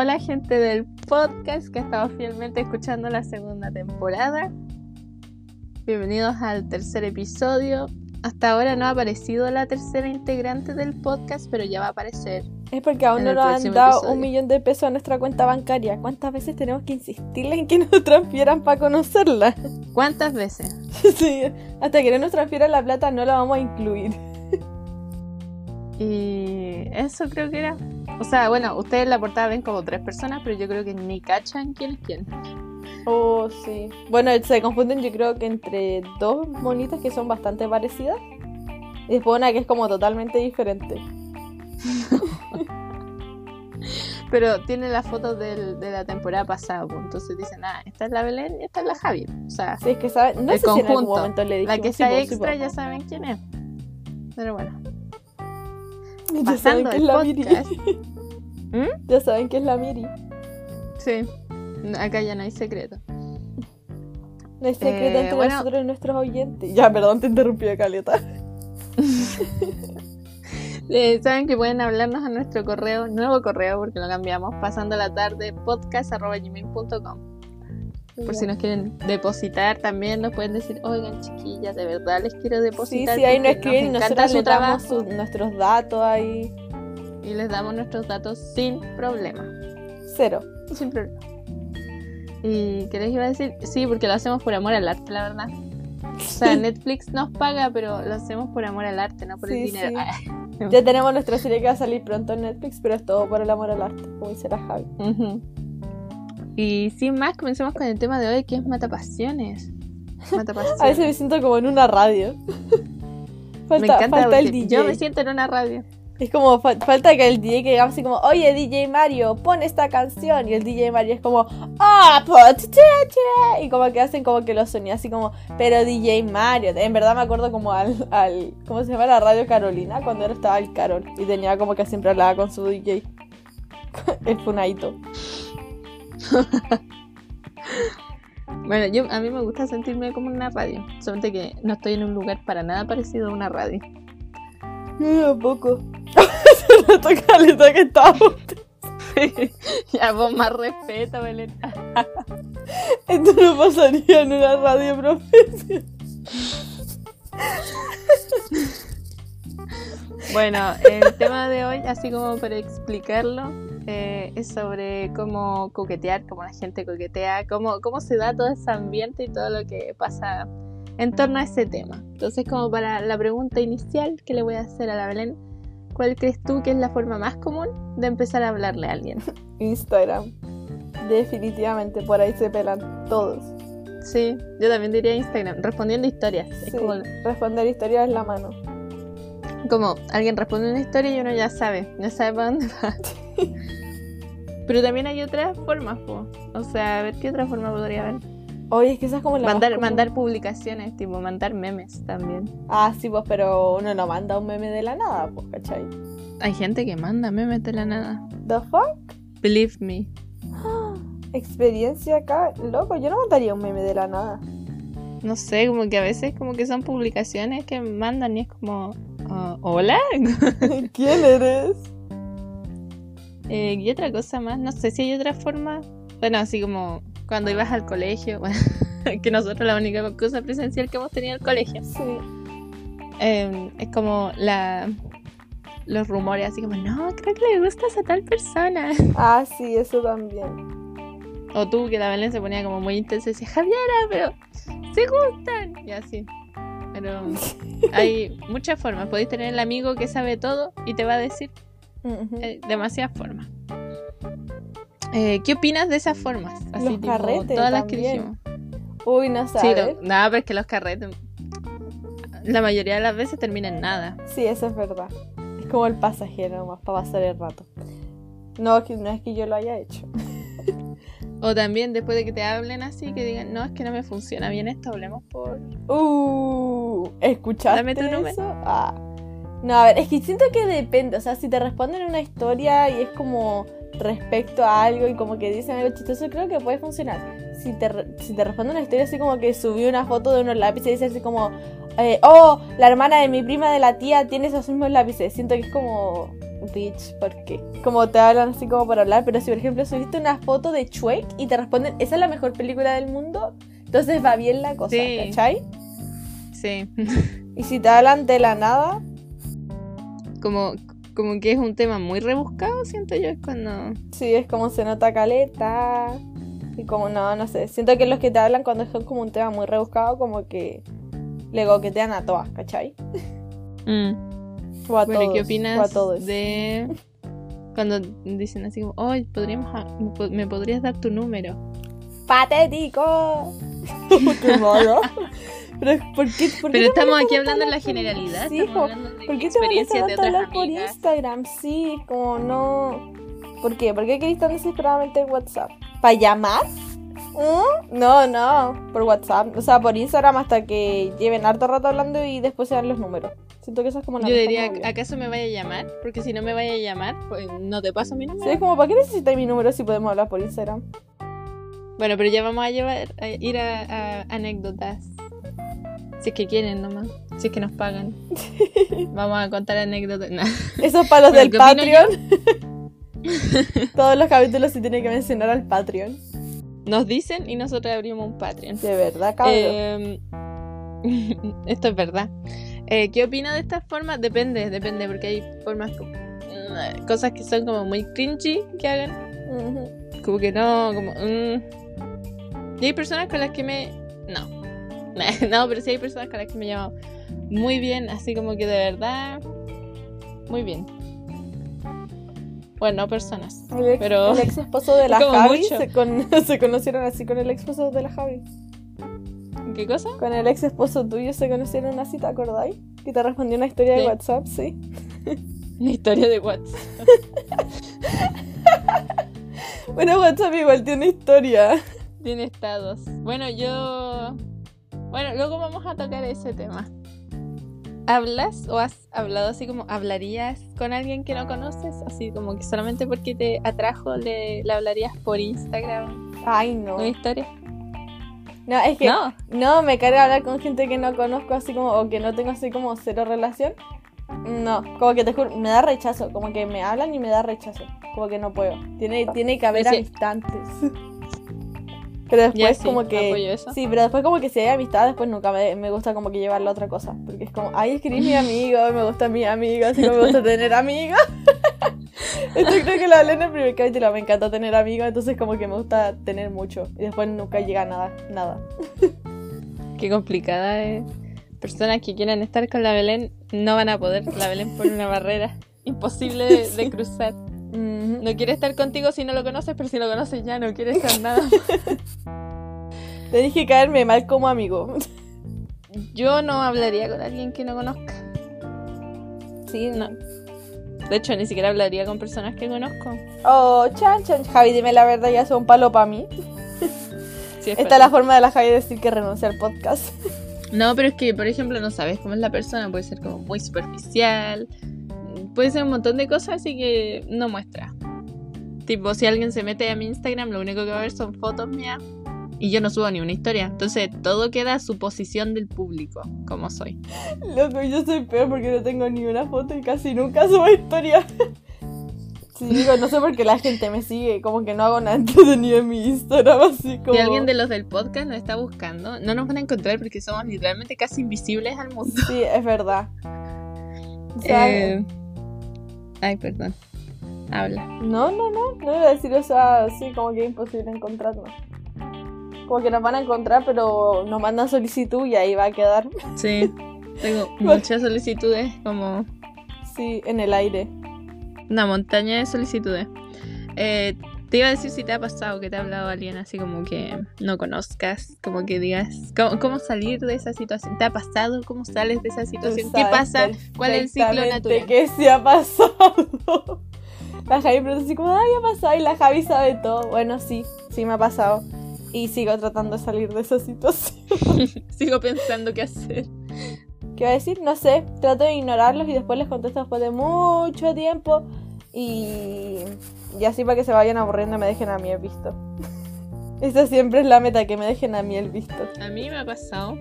Hola gente del podcast que ha estado fielmente escuchando la segunda temporada. Bienvenidos al tercer episodio. Hasta ahora no ha aparecido la tercera integrante del podcast, pero ya va a aparecer. Es porque aún no nos han dado episodio. un millón de pesos a nuestra cuenta bancaria. ¿Cuántas veces tenemos que insistirle en que nos transfieran para conocerla? ¿Cuántas veces? sí, hasta que no nos transfieran la plata no la vamos a incluir. Y eso creo que era. O sea, bueno, ustedes en la portada ven como tres personas, pero yo creo que ni cachan quién es quién. Oh, sí. Bueno, se confunden yo creo que entre dos monitas que son bastante parecidas. Y después una que es como totalmente diferente. Pero tiene las fotos del- de la temporada pasada, pues, entonces dicen, ah, esta es la Belén y esta es la Javi. O sea, Sí, es que saben, no sé si en algún momento le la dijimos. que sí, sea sí, extra po. ya saben quién es. Pero bueno, Ya saben que es la Miri. podcast. Ya saben que es la Miri. Sí, acá ya no hay secreto. No hay secreto Eh, entre bueno. nosotros y nuestros oyentes. Ya, perdón, te interrumpí, Caleta. Eh, Saben que pueden hablarnos a nuestro correo, nuevo correo, porque lo cambiamos, pasando la tarde, podcast.gmail.com. Por si nos quieren depositar también, nos pueden decir, oigan chiquillas, de verdad les quiero Sí, depositar. sí, ahí nos escriben y nosotros les damos nuestros datos ahí. y les damos nuestros datos sin problema. Cero. Sin problema. ¿Y qué les iba a decir? Sí, porque lo hacemos por amor al arte, la verdad. O sea, Netflix nos paga, pero lo hacemos por amor al arte, no por el Sí, dinero. sí. Ya tenemos nuestra serie que va a salir pronto en Netflix, pero es todo por el amor al arte, como dice la Javi. Ujú. Y sin más, comencemos con el tema de hoy, que es Matapasiones. Matapasiones. A veces me siento como en una radio. falta, me encanta falta el DJ. yo me siento en una radio. Es como fa- falta que el DJ que diga así como, oye DJ Mario, pon esta canción. Y el DJ Mario es como, ah, pues, che, che", Y como que hacen como que lo sonía así como, pero DJ Mario. En verdad me acuerdo como al, al ¿cómo se llama? La radio Carolina, cuando era estaba el Carol. Y tenía como que siempre hablaba con su DJ. el Funaito. Bueno, yo a mí me gusta sentirme como en una radio. Solamente que no estoy en un lugar para nada parecido a una radio. Yo tampoco. Se notó caleta que estábamos. ya, vos más respeto, Belén. Esto no pasaría en una radio profesional. Bueno, el tema de hoy, así como para explicarlo, eh, es sobre cómo coquetear, cómo la gente coquetea, cómo, cómo se da todo ese ambiente y todo lo que pasa en torno a ese tema. Entonces, como para la pregunta inicial que le voy a hacer a la Belén, ¿cuál crees tú que es la forma más común de empezar a hablarle a alguien? Instagram. Definitivamente, por ahí se pelan todos. Sí, yo también diría Instagram, respondiendo historias. Es Sí, como, responder historias es la mano. Como alguien responde una historia y uno ya sabe, ya sabe para dónde va. Pero también hay otras formas, po. o sea, a ver qué otra forma podría haber. Oye, es que esa es como la Mandar, mandar publicaciones, tipo mandar memes también. Ah, sí, pues, pero uno no manda un meme de la nada, pues, ¿cachai? Hay gente que manda memes de la nada. ¿The fuck? Believe me. Experiencia acá, loco, yo no mandaría un meme de la nada. No sé, como que a veces como que son publicaciones que mandan y es como, ah, hola. ¿Quién eres? Eh, y otra cosa más, no sé si hay otra forma. Bueno, así como cuando ibas al colegio, bueno, que nosotros la única cosa presencial que hemos tenido en el colegio. Sí. eh, es como la los rumores así como, no, creo que le gustas a tal persona. Ah, sí, eso también. O tú, que la Belén se ponía como muy intensa y decía, Javiera, pero se gustan. Y así. Pero hay muchas formas. Podéis tener el amigo que sabe todo y te va a decir eh, demasiadas formas. Eh, ¿Qué opinas de esas formas? Los carretes todas las que dijimos. Uy, no Sí, sabes. lo- nada, pero es que los carretes, la mayoría de las veces terminan en nada. Sí, eso es verdad. Es como el pasajero nomás para pasar el rato. No, no es que yo lo haya hecho. O también después de que te hablen así, que digan, no, es que no me funciona bien esto, hablemos por... Uh, ¿escuchaste Dame tu número. eso? Ah. No, a ver, es que siento que depende. O sea, si te responden una historia y es como respecto a algo y como que dicen algo chistoso, creo que puede funcionar. Si te, si te responden una historia así como que subió una foto de unos lápices y dice así como, eh, oh, la hermana de mi prima de la tía tiene esos mismos lápices. Siento que es como bitch, ¿por qué? Como te hablan así como para hablar, pero si por ejemplo subiste una foto de Shrek y te responden, esa es la mejor película del mundo, entonces va bien la cosa, Sí. ¿cachai? Sí. Y si te hablan de la nada, como, como que es un tema muy rebuscado, siento yo, es cuando... sí, es como se nota caleta. Y como no, no sé, siento que los que te hablan cuando son como un tema muy rebuscado, como que le coquetean a todas, ¿cachai? Mm. O a Bueno, ¿y todos. ¿qué o a opinas todos. de cuando dicen así como, oh, podríamos, ha- me po- me podrías dar tu número? ¡Patético! ¡Qué malo! Pero, ¿por qué, por qué Pero estamos aquí hablando en la generalidad, Sí, ¿por qué te molesta tanto hablar por. Instagram? Sí, como no... ¿Por qué? ¿Por qué querés tan desesperadamente en WhatsApp? ¿Para llamar? ¿Mm? No, no, por WhatsApp. O sea, por Instagram hasta que lleven harto rato hablando y después se dan los números. Siento que eso es como la Yo diría. ¿acaso me vaya a llamar? Porque si no me vaya a llamar, pues no te paso mi Sí, número. es como, ¿para qué necesitas mi número si podemos hablar por Instagram? Bueno, pero ya vamos a llevar a ir a, a anécdotas. Si es que quieren nomás. Si es que nos pagan. vamos a contar anécdotas. Nah. Eso es para los Bueno, del ¿qué opino Patreon. Todos los capítulos se tienen que mencionar al Patreon. Nos dicen y nosotros abrimos un Patreon. De verdad, cabrón. Eh, esto es verdad. Eh, ¿Qué opino de estas formas? Depende, depende, porque hay formas mm, cosas que son como muy cringy que hagan, como que no, como mm. y hay personas con las que me no, no, pero sí hay personas con las que me llamo muy bien, así como que de verdad muy bien. Bueno, no personas. El ex, Pero- el ex esposo de la Javi se, con- se conocieron así con el ex esposo de la Javi. ¿Qué cosa? Con el ex esposo tuyo se conocieron así, ¿te acordáis? Que te respondió una historia de. WhatsApp, sí. Una historia de WhatsApp. Bueno, WhatsApp igual tiene historia. Tiene estados. Bueno, yo. Bueno, luego vamos a tocar ese tema. ¿Hablas o has hablado así como hablarías con alguien que no conoces? Así como que solamente porque te atrajo le, le hablarías por Instagram Ay, no. una historia. No, es que No. no, me carga hablar con gente que no conozco así como, o que no tengo así como cero relación. No, como que te juro, me da rechazo, como que me hablan y me da rechazo, como que no puedo. Tiene, tiene que haber Sí. amistad antes. Pero después sí, como que... Sí, pero después como que si hay amistad, después nunca me, me gusta como que llevarla a otra cosa. Porque es como, ay, es que eres mi amigo, me gusta mi amigo, así como me gusta tener amigos. Esto creo que lo hablé en el primer capítulo, me encanta tener amigos, entonces como que me gusta tener mucho. Y después nunca llega nada, nada. Qué complicada es. Personas que quieran estar con la Belén no van a poder. La Belén pone una barrera imposible de, de cruzar. No quiere estar contigo si no lo conoces, pero si lo conoces ya no quiere estar nada. Tenés que caerme mal como amigo. Yo no hablaría con alguien que no conozca. Sí, No. De hecho, ni siquiera hablaría con personas que conozco. Oh, chan, chan. Javi, dime la verdad, ya es un palo para mí. Sí, es Esta es la forma de la Javi de decir que renuncia al podcast. No, pero es que, por ejemplo, no sabes cómo es la persona. Puede ser como muy superficial. Puede ser un montón de cosas, así que no muestra. Tipo, si alguien se mete a mi Instagram, lo único que va a ver son fotos mías. Y yo no subo ni una historia. Entonces, todo queda a suposición del público, como soy. Loco, yo soy peor porque no tengo ni una foto y casi nunca subo historia. Sí, digo, no sé por qué la gente me sigue, como que no hago nada entretenido en mi Instagram, así como... Si alguien de los del podcast nos está buscando, no nos van a encontrar porque somos literalmente casi invisibles al mundo. Sí, es verdad. O sea, Eh, Ay, perdón. Habla. No, no, no, no iba a decir, o sea, sí, como que es imposible encontrarnos. Como que nos van a encontrar, pero nos mandan solicitud y ahí va a quedar. Sí. Tengo muchas solicitudes, como Sí, en el aire. una montaña de solicitudes. Eh, te iba a decir si te ha pasado que te ha hablado alguien así como que no conozcas, como que digas, ¿cómo, cómo salir de esa situación? ¿Te ha pasado? ¿Cómo sales de esa situación? ¿Qué pasa? ¿Cuál es el ciclo natural? ¿Qué se ha pasado? La Javi pregunta así como, ay, ha pasado. Y la Javi sabe todo. Bueno, sí, sí me ha pasado. Y sigo tratando de salir de esa situación. Sigo pensando qué hacer. ¿Qué va a decir? No sé. Trato de ignorarlos y después les contesto después de mucho tiempo. Y, y así para que se vayan aburriendo y me dejen a mí el visto. Esa siempre es la meta, que me dejen a mí el visto. A mí me ha pasado.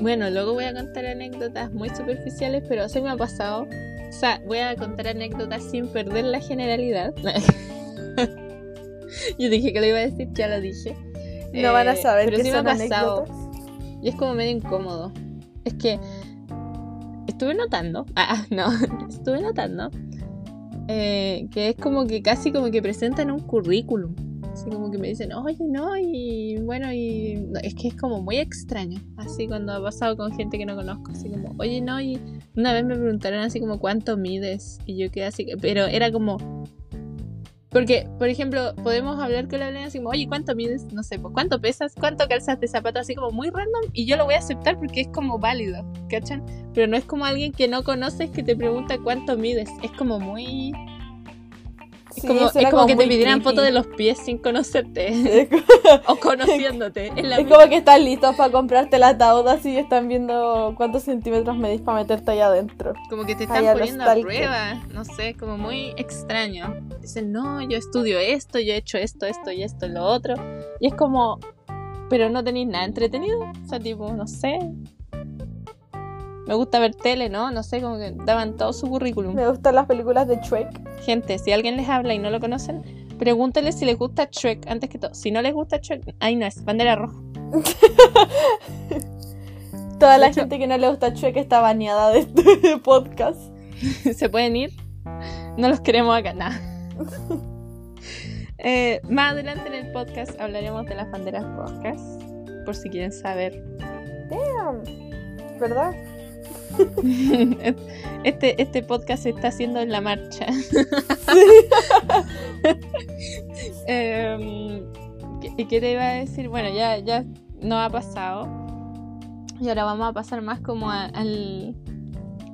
Bueno, luego voy a contar anécdotas muy superficiales, pero sí me ha pasado O sea, voy a contar anécdotas sin perder la generalidad. Yo dije que lo iba a decir, ya lo dije. No van a Eh, saber pero qué sí me son ha pasado. Y es como medio incómodo. Es que estuve notando, ah, no, estuve notando eh, que es como que casi como que presentan un currículum. Así como que me dicen, oye, no, y bueno, y no, es que es como muy extraño. Así cuando ha pasado con gente que no conozco, así como, oye, no, y una vez me preguntaron así como, ¿cuánto mides? Y yo quedé así, que- pero era como, porque, por ejemplo, podemos hablar con la Belén así como, oye, ¿cuánto mides? No sé, pues, ¿cuánto pesas? ¿Cuánto calzas de zapato? Así como muy random y yo lo voy a aceptar porque es como válido, ¿cachan? Pero no es como alguien que no conoces que te pregunta cuánto mides. Es como muy... Es Sí, como, es era como que te pidieran fotos de los pies sin conocerte como- o conociéndote. Es la como que están listos para comprarte el ataúd así y están viendo cuántos centímetros medís para meterte ahí adentro. Como que te están a los poniendo a prueba, no sé, como muy extraño. Dicen, no, yo estudio esto, yo he hecho esto, esto y esto y lo otro. Y es como, pero no tenéis nada entretenido. O sea, tipo, no sé. Me gusta ver tele, ¿no? No sé, como que daban todo su currículum. Me gustan las películas de Shrek. Gente, si alguien les habla y no lo conocen, pregúntenle si les gusta Shrek antes que todo. Si no les gusta Shrek, ahí no es, bandera roja. Toda la gente que no le gusta Shrek está baneada de este podcast. se pueden ir. No los queremos acá, nada. Eh, más adelante en el podcast hablaremos de las banderas rojas, por si quieren saber. ¿Verdad? Este, este podcast se está haciendo en la marcha. Em, ¿qué- ¿Y qué te iba a decir? Bueno, ya, ya no ha pasado. Y ahora vamos a pasar más como a- al,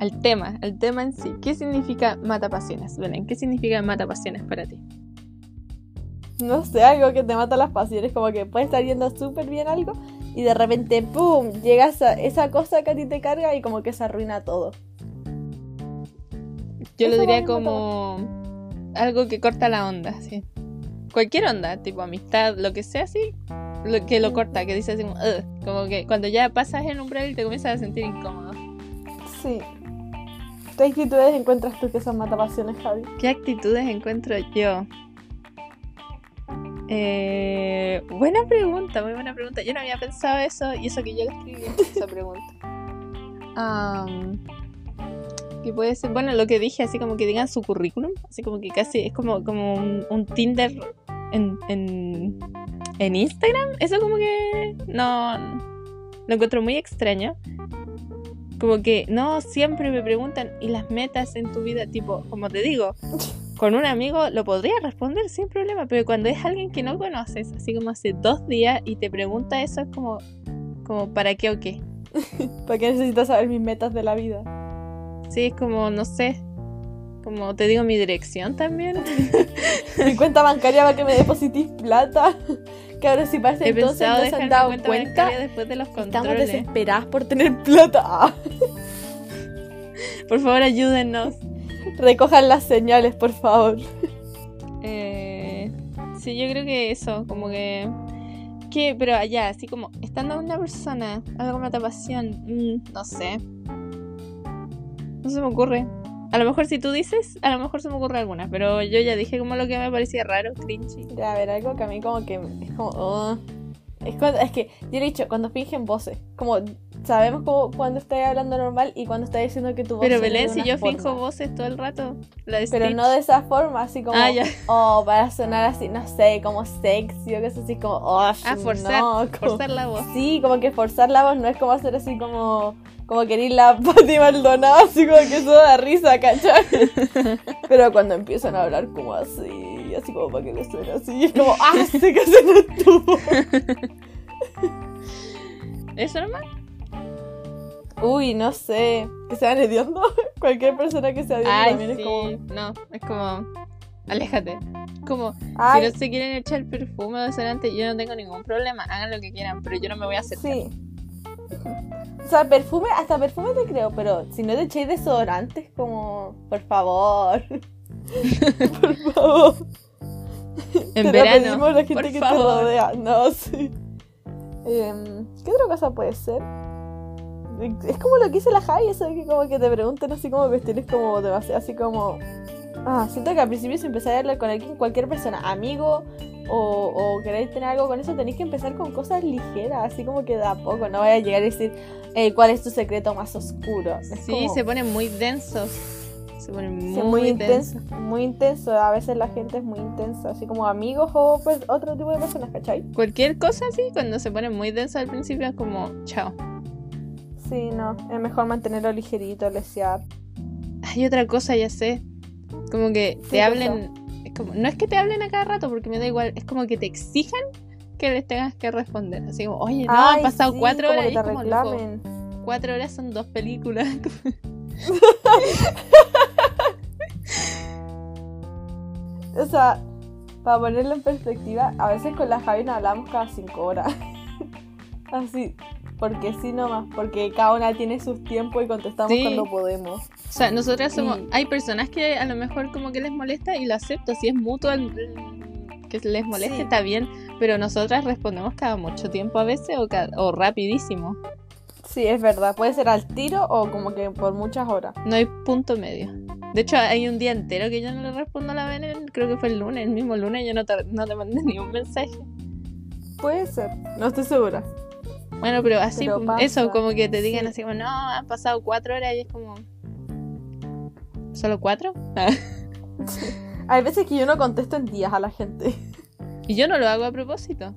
al tema, al tema en sí. ¿Qué significa matapasiones? Belén, ¿qué significa matapasiones para ti? No sé, algo que te mata las pasiones. Como que puede estar yendo súper bien algo y de repente, ¡pum! Llega esa, esa cosa que a ti te carga y como que se arruina todo. Yo lo diría como algo que corta la onda, sí. Cualquier onda, tipo amistad, lo que sea así, lo que lo corta, que dice así como, como que cuando ya pasas el umbral te comienzas a sentir incómodo. Sí. ¿Qué actitudes encuentras tú que son matapasiones, Javi? ¿Qué actitudes encuentro yo? Eh, buena pregunta, muy buena pregunta. Yo no había pensado eso y eso que yo escribí esa pregunta. Am, que puede ser, bueno, lo que dije, así como que digan su currículum, así como que casi es como, como un, un Tinder en, en, en Instagram. Eso como que no lo encuentro muy extraño. Como que no siempre me preguntan, ¿y las metas en tu vida? Tipo, como te digo, con un amigo lo podría responder sin problema, pero cuando es alguien que no conoces, así como hace dos días y te pregunta eso, es como, como ¿para qué o qué? ¿Para qué necesitas saber mis metas de la vida? Sí, es como, no sé, como te digo mi dirección también. Mi cuenta bancaria para que me depositís plata. Que ahora si para ese He entonces no se han dado cuenta cuenta. después de los Estamos controles. desesperadas por tener plata. Por favor, ayúdennos. Recojan las señales, por favor. Eh, sí, yo creo que eso, como que... que pero allá, así como, estando una persona, algo me pasión, mm, no sé. No se me ocurre. A lo mejor si tú dices, a lo mejor se me ocurre alguna, pero yo ya dije como lo que me parecía raro, cringy. Ya, a ver, algo que a mí como que es como... oh. Es, cuando- es que yo le he dicho, cuando fingen voces, como sabemos como cuando estás hablando normal y cuando estás diciendo que tu voz Pero Belén, si yo forma. finjo voces todo el rato, la de Pero no de esa forma, así como, Ah, ya. oh, para sonar así, no sé, como sexy o cosas así, como, oh, Ah, forzar, no, como- forzar la voz. Sí, como que forzar la voz no es como hacer así como, como querer la Pati Maldonado, así como que eso da risa, ¿cachai? Pero cuando empiezan a hablar como así, así como para que le suene así, es como, ah, sé que suena tu voz. ¿Eso nomás? Uy, no sé, que sean hediondo. Cualquier persona que sea hedionda también sí. es como, No, es como... Aléjate. Como, ay, Si no se quieren echar perfume o desodorante, yo no tengo ningún problema. Hagan lo que quieran, pero yo no me voy a hacer. Sí. O sea, perfume, hasta perfume te creo, pero si no te echéis desodorantes, como, por favor. por favor. En te lo verano, pedimos a la gente por que te favor. rodea. No, sí. Em, ¿Qué otra cosa puede ser? Es como lo que hice la Javi, eso de que como que te preguntan así como cuestiones como demasiado, así como... Ah, siento que al principio si empezáis a hablar con alguien, cualquier persona, amigo o, o queréis tener algo con eso, tenéis que empezar con cosas ligeras, así como que da poco, no vaya a llegar a decir eh, cuál es tu secreto más oscuro. Es Sí, como- se ponen muy densos. Se ponen sí, muy, muy densos. intenso, muy intenso, a veces la gente es muy intensa, así como amigos o pues, otro tipo de personas, ¿cachai? Cualquier cosa así, cuando se ponen muy densos al principio, es como, chao. Sí, no, es mejor mantenerlo ligerito, lesear. Hay otra cosa, ya sé. Como que te ¿Qué hablen. Es como, no es que te hablen a cada rato, porque me da igual. Es como que te exijan que les tengas que responder. Así como, oye, no, han pasado sí, cuatro horas. que Y te loco, reclamen. cuatro horas son dos películas. O sea, para ponerlo en perspectiva, a veces con la Javi nos hablamos cada cinco horas. Así, porque sí nomás, porque cada una tiene sus tiempos y contestamos Sí. cuando podemos. O sea, nosotras somos. Y- Hay personas que a lo mejor como que les molesta y lo acepto. Si es mutuo el- el- que les moleste, Sí. está bien. Pero nosotras respondemos cada mucho tiempo a veces o, ca- o rapidísimo. Sí, es verdad, puede ser al tiro o como que por muchas horas. No hay punto medio. De hecho, hay un día entero que yo no le respondo a la Belén. Creo que fue el lunes, el mismo lunes. Yo no te, no te mandé ni un mensaje. Puede ser, no estoy segura. Bueno, pero así, Pero pasa, eso, como que te digan sí. así como, no, han pasado cuatro horas y es como. ¿Solo cuatro? Hay veces que yo no contesto en días a la gente. y yo no lo hago a propósito.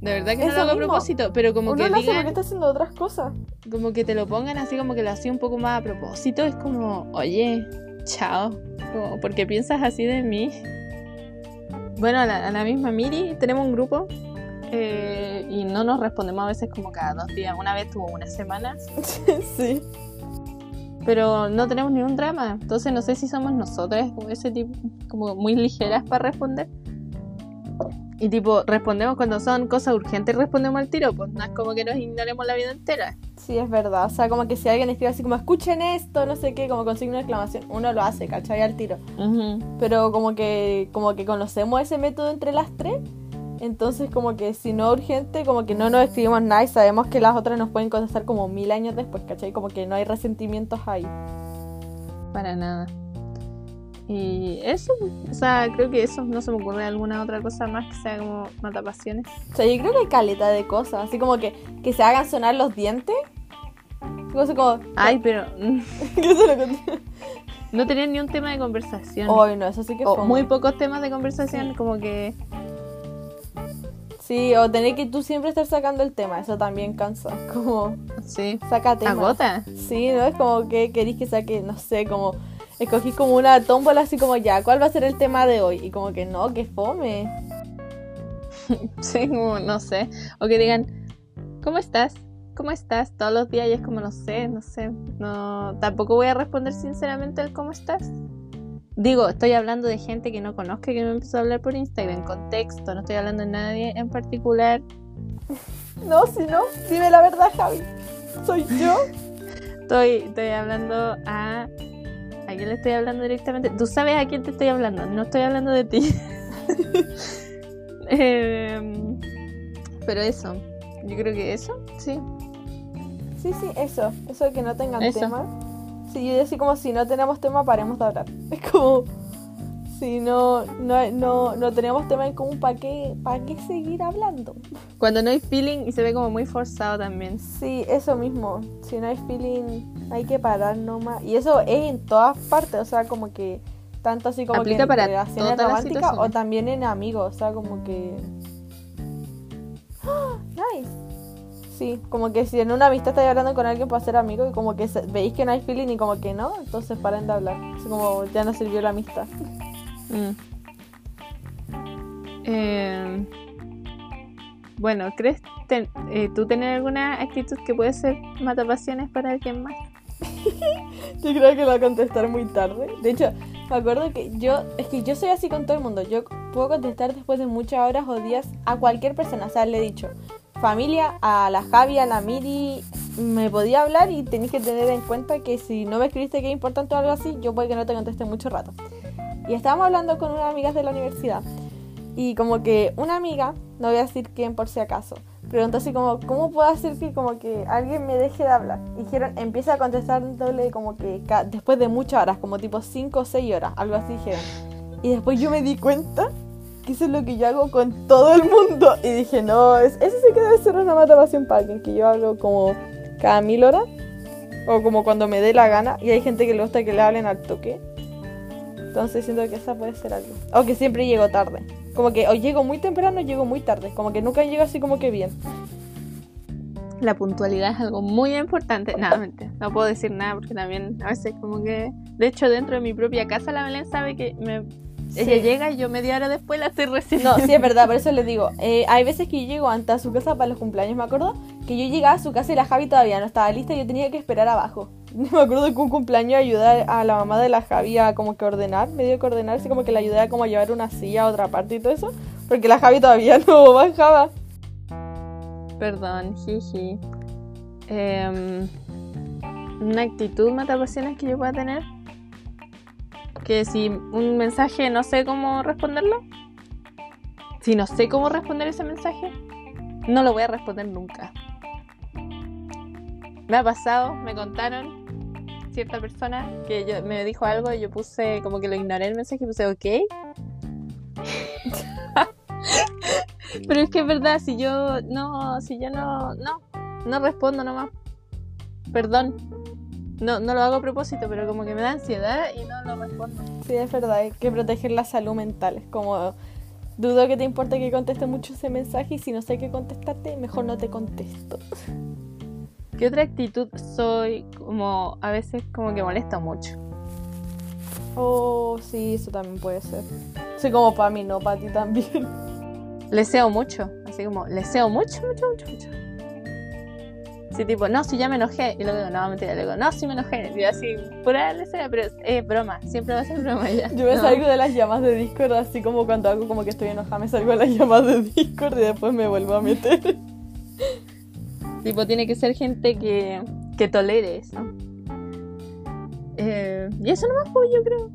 De verdad que no Eso lo hago a propósito, pero como Uno que lo hace porque digan, está haciendo otras cosas. como que te lo pongan así como que lo hacía un poco más a propósito, es como, oye, chao, como, porque piensas así de mí. Bueno, a la, a la misma Miri tenemos un grupo eh, y no nos respondemos a veces como cada dos días. Una vez tuvo una semana, sí. pero no tenemos ningún drama. Entonces no sé si somos nosotras como ese tipo, como muy ligeras para responder. Y tipo, respondemos cuando son cosas urgentes, respondemos al tiro, pues no es como que nos ignoremos la vida entera. Sí, es verdad. O sea, como que si alguien escribe así como escuchen esto, no sé qué, como con signo de exclamación, uno lo hace, ¿cachai? Al tiro. Ujú. Pero como que, como que conocemos ese método entre las tres. Entonces como que si no urgente, como que no nos escribimos nada y sabemos que las otras nos pueden contestar como mil años después, ¿cachai? Como que no hay resentimientos ahí. Para nada. Y eso, o sea, creo que eso, no se me ocurre alguna otra cosa más que sea como matapasiones. O sea, yo creo que hay caleta de cosas, así como que, que se hagan sonar los dientes. Cosa como... Ay, pero mm, ¿Qué se lo conté? no tenían ni un tema de conversación. Ay, no, eso sí que fome. muy pocos temas de conversación, Sí. como que Sí, o tener que tú siempre estar sacando el tema, eso también cansa. Como, sí, saca tema. agota. Sí, ¿no? Es como que queréis que saque, no sé, como escogís como una tómbola así como ya, ¿cuál va a ser el tema de hoy? Y como que no, que fome. Sí, como no sé. O que digan, ¿cómo estás? ¿Cómo estás? Todos los días y es como no sé, no sé. No, tampoco voy a responder sinceramente el cómo estás. Digo, estoy hablando de gente que no conozca, que me empezó a hablar por Instagram, en contexto, no estoy hablando de nadie en particular. No, si no, dime la verdad, Javi. Soy yo. Estoy, estoy hablando a... ¿A quién le estoy hablando directamente? Tú sabes a quién te estoy hablando, no estoy hablando de ti. Em, pero eso, yo creo que eso, sí. Sí, sí, eso. Eso de que no tengan Eso. tema. Sí, yo así como si no tenemos tema, paremos de hablar. Es como... Si no, no, no, no tenemos tema en común, ¿para qué, ¿para qué seguir hablando? Cuando no hay feeling y se ve como muy forzado también. Sí, eso mismo. Si no hay feeling, hay que parar nomás. Y eso es en todas partes, o sea, como que tanto así como Aplica que en para relaciones románticas o también en amigos, o sea, como que ¡Ah! nice. Sí, como que si en una amistad estáis hablando con alguien para ser amigo y como que veis que no hay feeling y como que no, entonces paren de hablar. Así como ya no sirvió la amistad. Mm. Eh, bueno, ¿crees ten- eh, tú tener alguna actitud que puede ser matapasiones para alguien más? Yo creo que lo va a contestar muy tarde. De hecho, me acuerdo que yo, es que yo soy así con todo el mundo. Yo puedo contestar después de muchas horas o días a cualquier persona. O sea, le he dicho, familia, a la Javi, a la Miri, me podía hablar y tenéis que tener en cuenta que si no me escribiste que es importante o algo así, yo puede que no te conteste mucho rato. Y estábamos hablando con unas amigas de la universidad. Y como que una amiga, no voy a decir quién por si acaso, preguntó así como, ¿cómo puedo hacer que como que alguien me deje de hablar? Y dijeron, empieza a contestar doble como que después de muchas horas, como tipo 5 o 6 horas, algo así dijeron. Y después yo me di cuenta que eso es lo que yo hago con todo el mundo. Y dije, no, es- eso sí que debe ser una mata para alguien, que yo hablo como cada mil horas. O como cuando me dé la gana. Y hay gente que le gusta que le hablen al toque. Entonces siento que esa puede ser algo. O que siempre llego tarde. Como que o llego muy temprano o llego muy tarde. Como que nunca llego así como que bien. La puntualidad es algo muy importante. Nada, mentira, no puedo decir nada porque también a veces como que... De hecho, dentro de mi propia casa la Belén sabe que me... ella Sí. llega y yo media hora después la estoy recibiendo. No, sí es verdad, por eso les digo. eh, hay veces que yo llego antes a su casa para los cumpleaños, me acuerdo. Que yo llegaba a su casa y la Javi todavía no estaba lista y yo tenía que esperar abajo. Me acuerdo que un cumpleaños ayudé a la mamá de la Javi a como que ordenar, me dio que ordenar, así como que la ayudé a como a llevar una silla a otra parte y todo eso. Porque la Javi todavía no bajaba. Perdón, jiji. Em, una actitud matapasiones que yo pueda tener. Que si un mensaje no sé cómo responderlo. Si no sé cómo responder ese mensaje, no lo voy a responder nunca. Me ha pasado, me contaron cierta persona que yo- me dijo algo y yo puse como que lo ignoré el mensaje y puse ok. Pero es que es verdad, si yo no, si yo no, no, no respondo nomás. Perdón. No, no lo hago a propósito, pero como que me da ansiedad y no lo respondo. Sí, es verdad, hay que proteger la salud mental. Es como, dudo que te importe que conteste mucho ese mensaje y si no sé qué contestarte, mejor no te contesto. ¿Qué otra actitud soy? Como a veces como que molesta mucho. Oh, sí, eso también puede ser. Sí, como para mí, no para ti también. Leseo mucho, así como leseo mucho, mucho, mucho, mucho. Sí, tipo, no, si ya me enojé. Y luego no, mentira, luego, no, si me enojé. Y así, pura lesea, pero es, es broma, siempre va a ser broma ya. Yo me No. salgo de las llamas de Discord, así como cuando hago como que estoy enojada, me salgo de las llamas de Discord y después me vuelvo a meter. Tipo, tiene que ser gente que, que tolere eso. Eh, y eso nomás, pues, yo creo.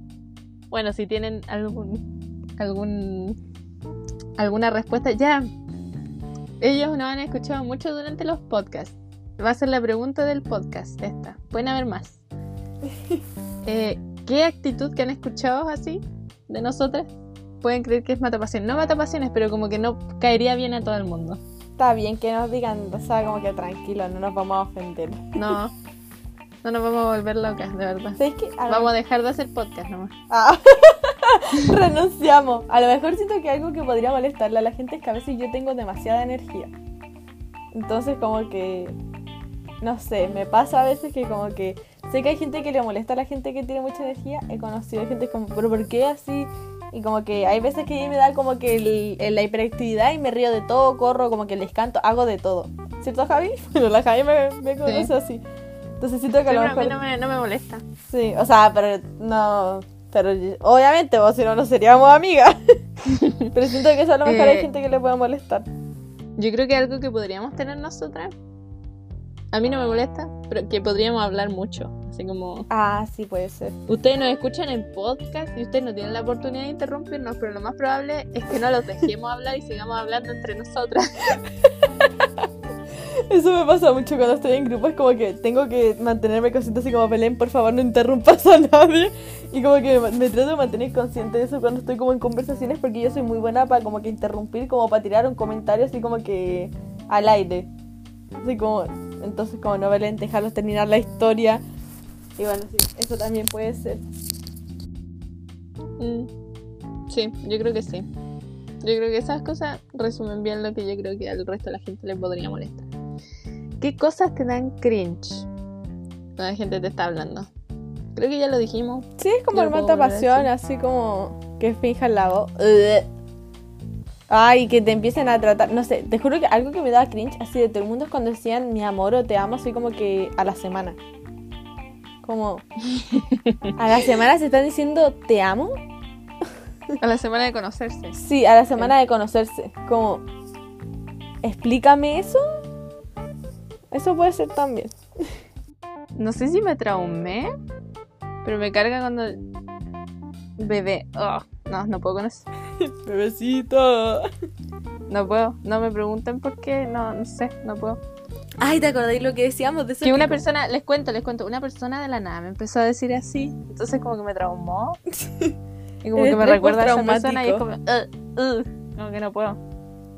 Bueno, si tienen algún. algún. alguna respuesta, ya. Ellos no han escuchado mucho durante los podcasts. Va a ser la pregunta del podcast, esta. Pueden haber más. Eh, ¿Qué actitud que han escuchado así de nosotras pueden creer que es matapasiones? No matapasiones, pero como que no caería bien a todo el mundo. Está bien que nos digan, o sea, como que tranquilo, no nos vamos a ofender. No, no nos vamos a volver locas, de verdad. ¿Sabes qué? A Vamos a dejar de hacer podcast nomás. Ah. Renunciamos. A lo mejor siento que algo que podría molestarle a la gente es que a veces yo tengo demasiada energía. Entonces como que, no sé, me pasa a veces que como que sé que hay gente que le molesta a la gente que tiene mucha energía. He conocido gente como, pero ¿por qué así? Y como que hay veces que me da como que el- el- la hiperactividad y me río de todo, corro, como que les canto, hago de todo. ¿Cierto, Javi? Bueno, la Javi me, me conoce así. Entonces siento que a lo Pero a mí mejor... no me, no me molesta. Sí, o sea, pero no. Pero obviamente, vos si no, no seríamos amigas. pero siento que eso a lo mejor hay Eh. gente que le puede molestar. Yo creo que algo que podríamos tener nosotras, a mí no me molesta, pero que podríamos hablar mucho. Así como, Ah, sí, puede ser. ustedes nos escuchan en podcast y ustedes no tienen la oportunidad de interrumpirnos, pero lo más probable es que no los dejemos hablar y sigamos hablando entre nosotras. Eso me pasa mucho cuando estoy en grupo. Es como que tengo que mantenerme consciente, así como Belén, por favor, no interrumpas a nadie. Y como que me, me trato de mantener consciente de eso cuando estoy como en conversaciones, porque yo soy muy buena para como que interrumpir, como para tirar un comentario así como que al aire. Así como, entonces como no Belén, dejarlos terminar la historia. Y bueno, sí, eso también puede ser. Mm, Sí, yo creo que sí. Yo creo que esas cosas resumen bien lo que yo creo que al resto de la gente le podría molestar. ¿Qué cosas te dan cringe cuando la gente te está hablando? Creo que ya lo dijimos. Sí, es como el mata pasión, así como que finjan la voz. Ay, que te empiecen a tratar, no sé, te juro que algo que me da cringe así de todo el mundo es cuando decían mi amor o te amo así como que a la semana. Como a la semana se están diciendo te amo. A la semana de conocerse. Sí, a la semana de conocerse. Como explícame eso. Eso puede ser también. No sé si me traumé, pero me carga cuando. Bebé. Oh, no, no puedo con eso. Bebecito. no puedo. No me pregunten por qué, no, no sé, no puedo. Ay, ¿te acordáis lo que decíamos de? Que una persona, les cuento, les cuento, una persona de la nada me empezó a decir así, entonces como que me traumó. Y como que me re recuerda a esa persona y es como. "Ugh, ugh", como que no puedo.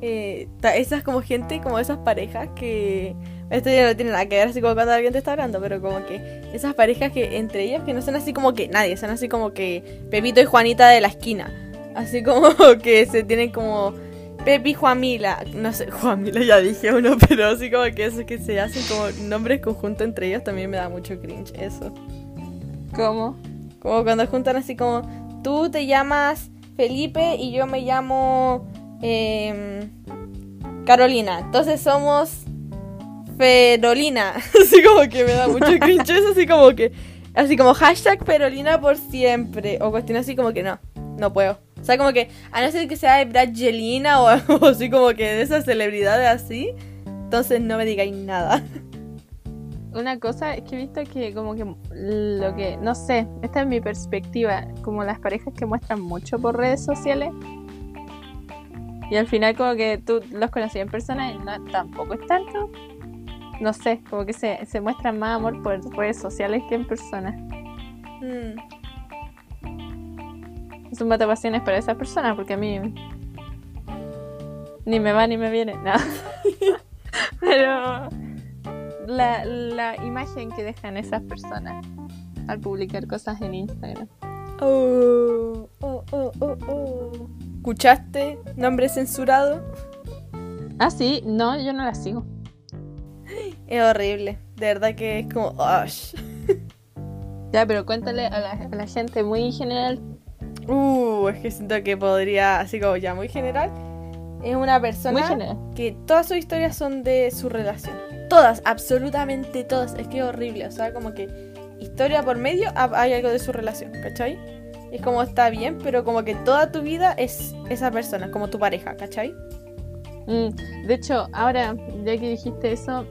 Eh, esas como gente, como esas parejas que... Esto ya no tiene nada que ver así como cuando alguien te está hablando, pero como que esas parejas que entre ellos que no son así como que nadie, son así como que Pepito y Juanita de la esquina. Así como que se tienen como Pepi y Juanmila. No sé, Juanmila ya dije uno, pero así como que eso que se hacen como nombres conjuntos entre ellos también me da mucho cringe eso. ¿Cómo? Como cuando juntan así como, tú te llamas Felipe y yo me llamo em, Carolina. Entonces somos Ferolina. Así como que me da mucho cringe así como que, así como hashtag Ferolina por siempre. O cuestión así como que no, no puedo. O sea, como que, a no ser que sea de Brangelina o algo así como que de esas celebridades así, entonces no me digáis nada. Una cosa es que he visto que como que lo que, no sé, esta es mi perspectiva, como las parejas que muestran mucho por redes sociales y al final como que tú los conocías en persona y no, tampoco es tanto. No sé, como que se, se muestran más amor por redes sociales que en persona. Mm. Es un pasiones para esas personas porque a mí ni me va ni me viene, no. Pero la, la imagen que dejan esas personas al publicar cosas en Instagram. Oh, oh, oh, oh, oh. ¿Escuchaste? Nombre censurado. Ah, sí, no, yo no la sigo. Es horrible. De verdad que es como. "Ush". Ya, pero cuéntale a la, a la gente muy general. Uh, es que siento que podría, así como ya muy general. Es una persona que todas sus historias son de su relación. Todas, absolutamente todas. Es que es horrible. O sea, como que historia por medio ha- hay algo de su relación, ¿cachai? Es como está bien, pero como que toda tu vida es esa persona, como tu pareja, ¿cachai? Mm, de hecho, ahora, ya que dijiste eso,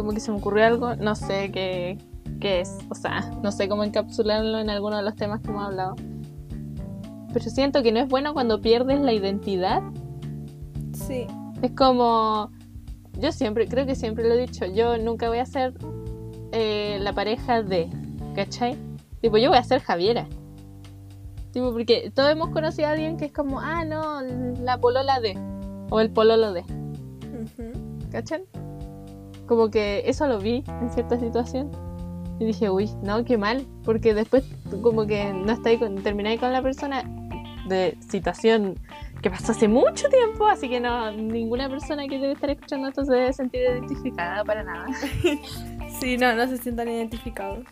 como que se me ocurrió algo, no sé qué, qué es. O sea, no sé cómo encapsularlo en alguno de los temas que hemos hablado. Pero siento que no es bueno cuando pierdes la identidad. Sí. Es como. Yo siempre, creo que siempre lo he dicho, yo nunca voy a ser eh, la pareja de. ¿Cachai? Tipo, yo voy a ser Javiera. Tipo, porque todos hemos conocido a alguien que es como, ah, no, la polola de. O el pololo de. ¿Cachan? Como que eso lo vi en cierta situación. Y dije, uy, no, qué mal. Porque después, como que no estáis con, termináis con la persona de situación que pasó hace mucho tiempo. Así que no, ninguna persona que debe estar escuchando esto se debe sentir identificada para nada. Sí, no, no se sientan identificados.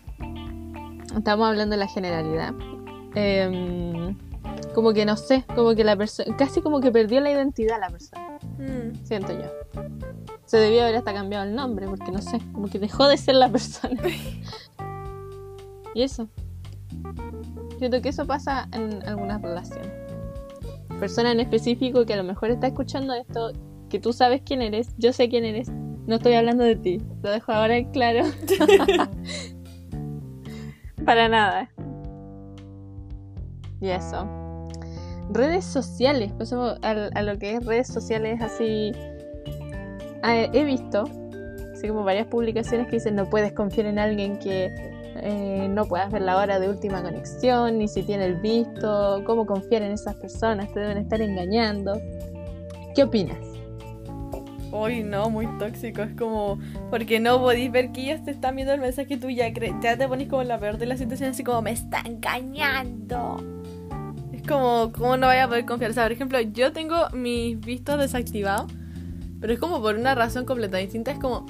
Estamos hablando de la generalidad. Em, como que no sé, como que la persona, casi como que perdió la identidad la persona. Mm. Siento yo. Se debió haber hasta cambiado el nombre, porque no sé, como que dejó de ser la persona. y eso. Siento que eso pasa en algunas relaciones. Persona en específico que a lo mejor está escuchando esto, que tú sabes quién eres, yo sé quién eres, no estoy hablando de ti. Lo dejo ahora en claro. Para nada. Y eso. Redes sociales, pasamos a, a lo que es redes sociales así. Ah, he visto, así como varias publicaciones que dicen no puedes confiar en alguien que eh, no puedas ver la hora de última conexión, ni si tiene el visto, cómo confiar en esas personas, te deben estar engañando. ¿Qué opinas? Uy, no, muy tóxico. Es como, porque no podéis ver que ellos te están viendo el mensaje y tú ya, ya te pones como en la peor de las situaciones, así como, me está engañando. Es como, ¿cómo no vaya a poder confiar? O sea, por ejemplo, yo tengo mis vistos desactivados, pero es como por una razón completamente distinta. Es como,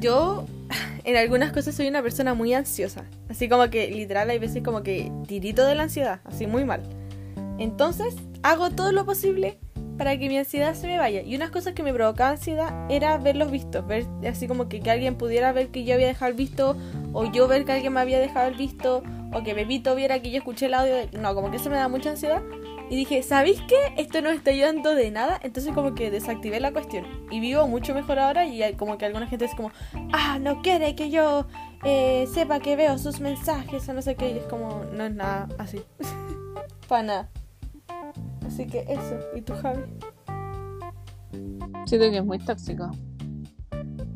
yo en algunas cosas soy una persona muy ansiosa. Así como que, literal, hay veces como que tirito de la ansiedad, así muy mal. Entonces, hago todo lo posible para que mi ansiedad se me vaya. Y unas cosas que me provocaba ansiedad era ver los vistos, ver así como que, que alguien pudiera ver que yo había dejado el visto, o yo ver que alguien me había dejado el visto, o que Pepito viera que yo escuché el audio. No, como que eso me da mucha ansiedad. Y dije, ¿sabéis qué? Esto no está ayudando de nada. Entonces como que desactivé la cuestión. Y vivo mucho mejor ahora y como que alguna gente es como, ah, no quiere que yo eh, sepa que veo sus mensajes o no sé qué. Y es como, no es nada así. Para nada. Así que eso. ¿Y tú, Javi? Siento que es muy tóxico.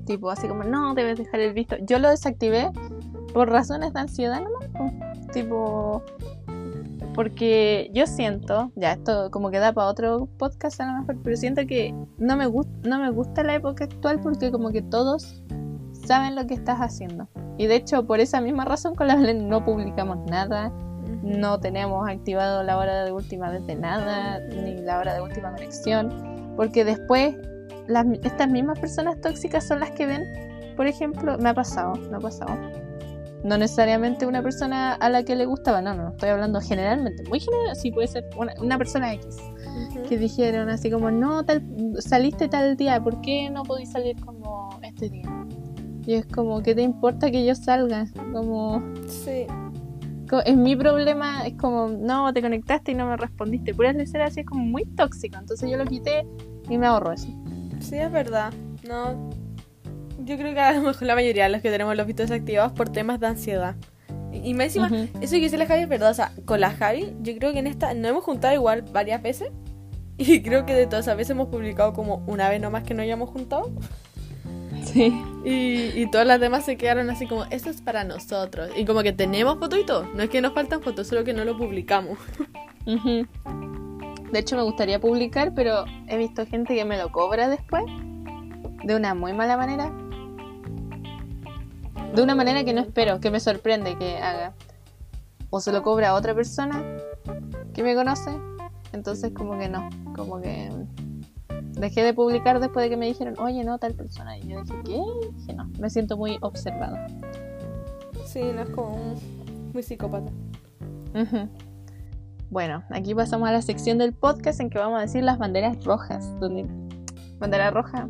Tipo, así como, no, debes dejar el visto. Yo lo desactivé por razones de ansiedad nomás. po. Tipo, porque yo siento, ya esto como que da para otro podcast a lo mejor, pero siento que no me, gust no me gusta la época actual porque como que todos saben lo que estás haciendo. Y de hecho, por esa misma razón con la Belén no publicamos nada, no tenemos activado la hora de última vez de nada, ni la hora de última conexión, porque después las, estas mismas personas tóxicas son las que ven, por ejemplo, me ha pasado, me ha pasado. No necesariamente una persona a la que le gustaba, no, no, estoy hablando generalmente, muy general, sí puede ser una, una persona X, Ujú. que dijeron así como, no, tal, saliste tal día, ¿por qué no podéis salir como este día? Y es como, ¿qué te importa que yo salga? Como, Sí. co- es mi problema, es como, no, te conectaste y no me respondiste. Puras ser así, es como muy tóxico. Entonces yo lo quité y me ahorro eso. Sí, es verdad. No. Yo creo que a lo mejor la mayoría de los que tenemos los vistos desactivados por temas de ansiedad. Y, más encima, Ujú. eso que dice la Javi es verdad. O sea, con la Javi, yo creo que en esta nos hemos juntado igual varias veces. Y creo que de todas esas veces hemos publicado como una vez nomás que no hayamos juntado. Sí. Y, y todas las demás se quedaron así como, esto es para nosotros. Y como que tenemos fotos y todo. No es que nos faltan fotos, solo que no lo publicamos. De hecho, me gustaría publicar, pero he visto gente que me lo cobra después. De una muy mala manera. De una manera que no espero, que me sorprende que haga. O se lo cobra a otra persona que me conoce. Entonces, como que no. Como que dejé de publicar después de que me dijeron, oye, no, tal persona. Y yo dije, ¿qué? Y dije, no, me siento muy observado. Sí, no es como un- muy psicópata. Bueno, aquí pasamos a la sección del podcast en que vamos a decir las banderas rojas. Donde bandera roja,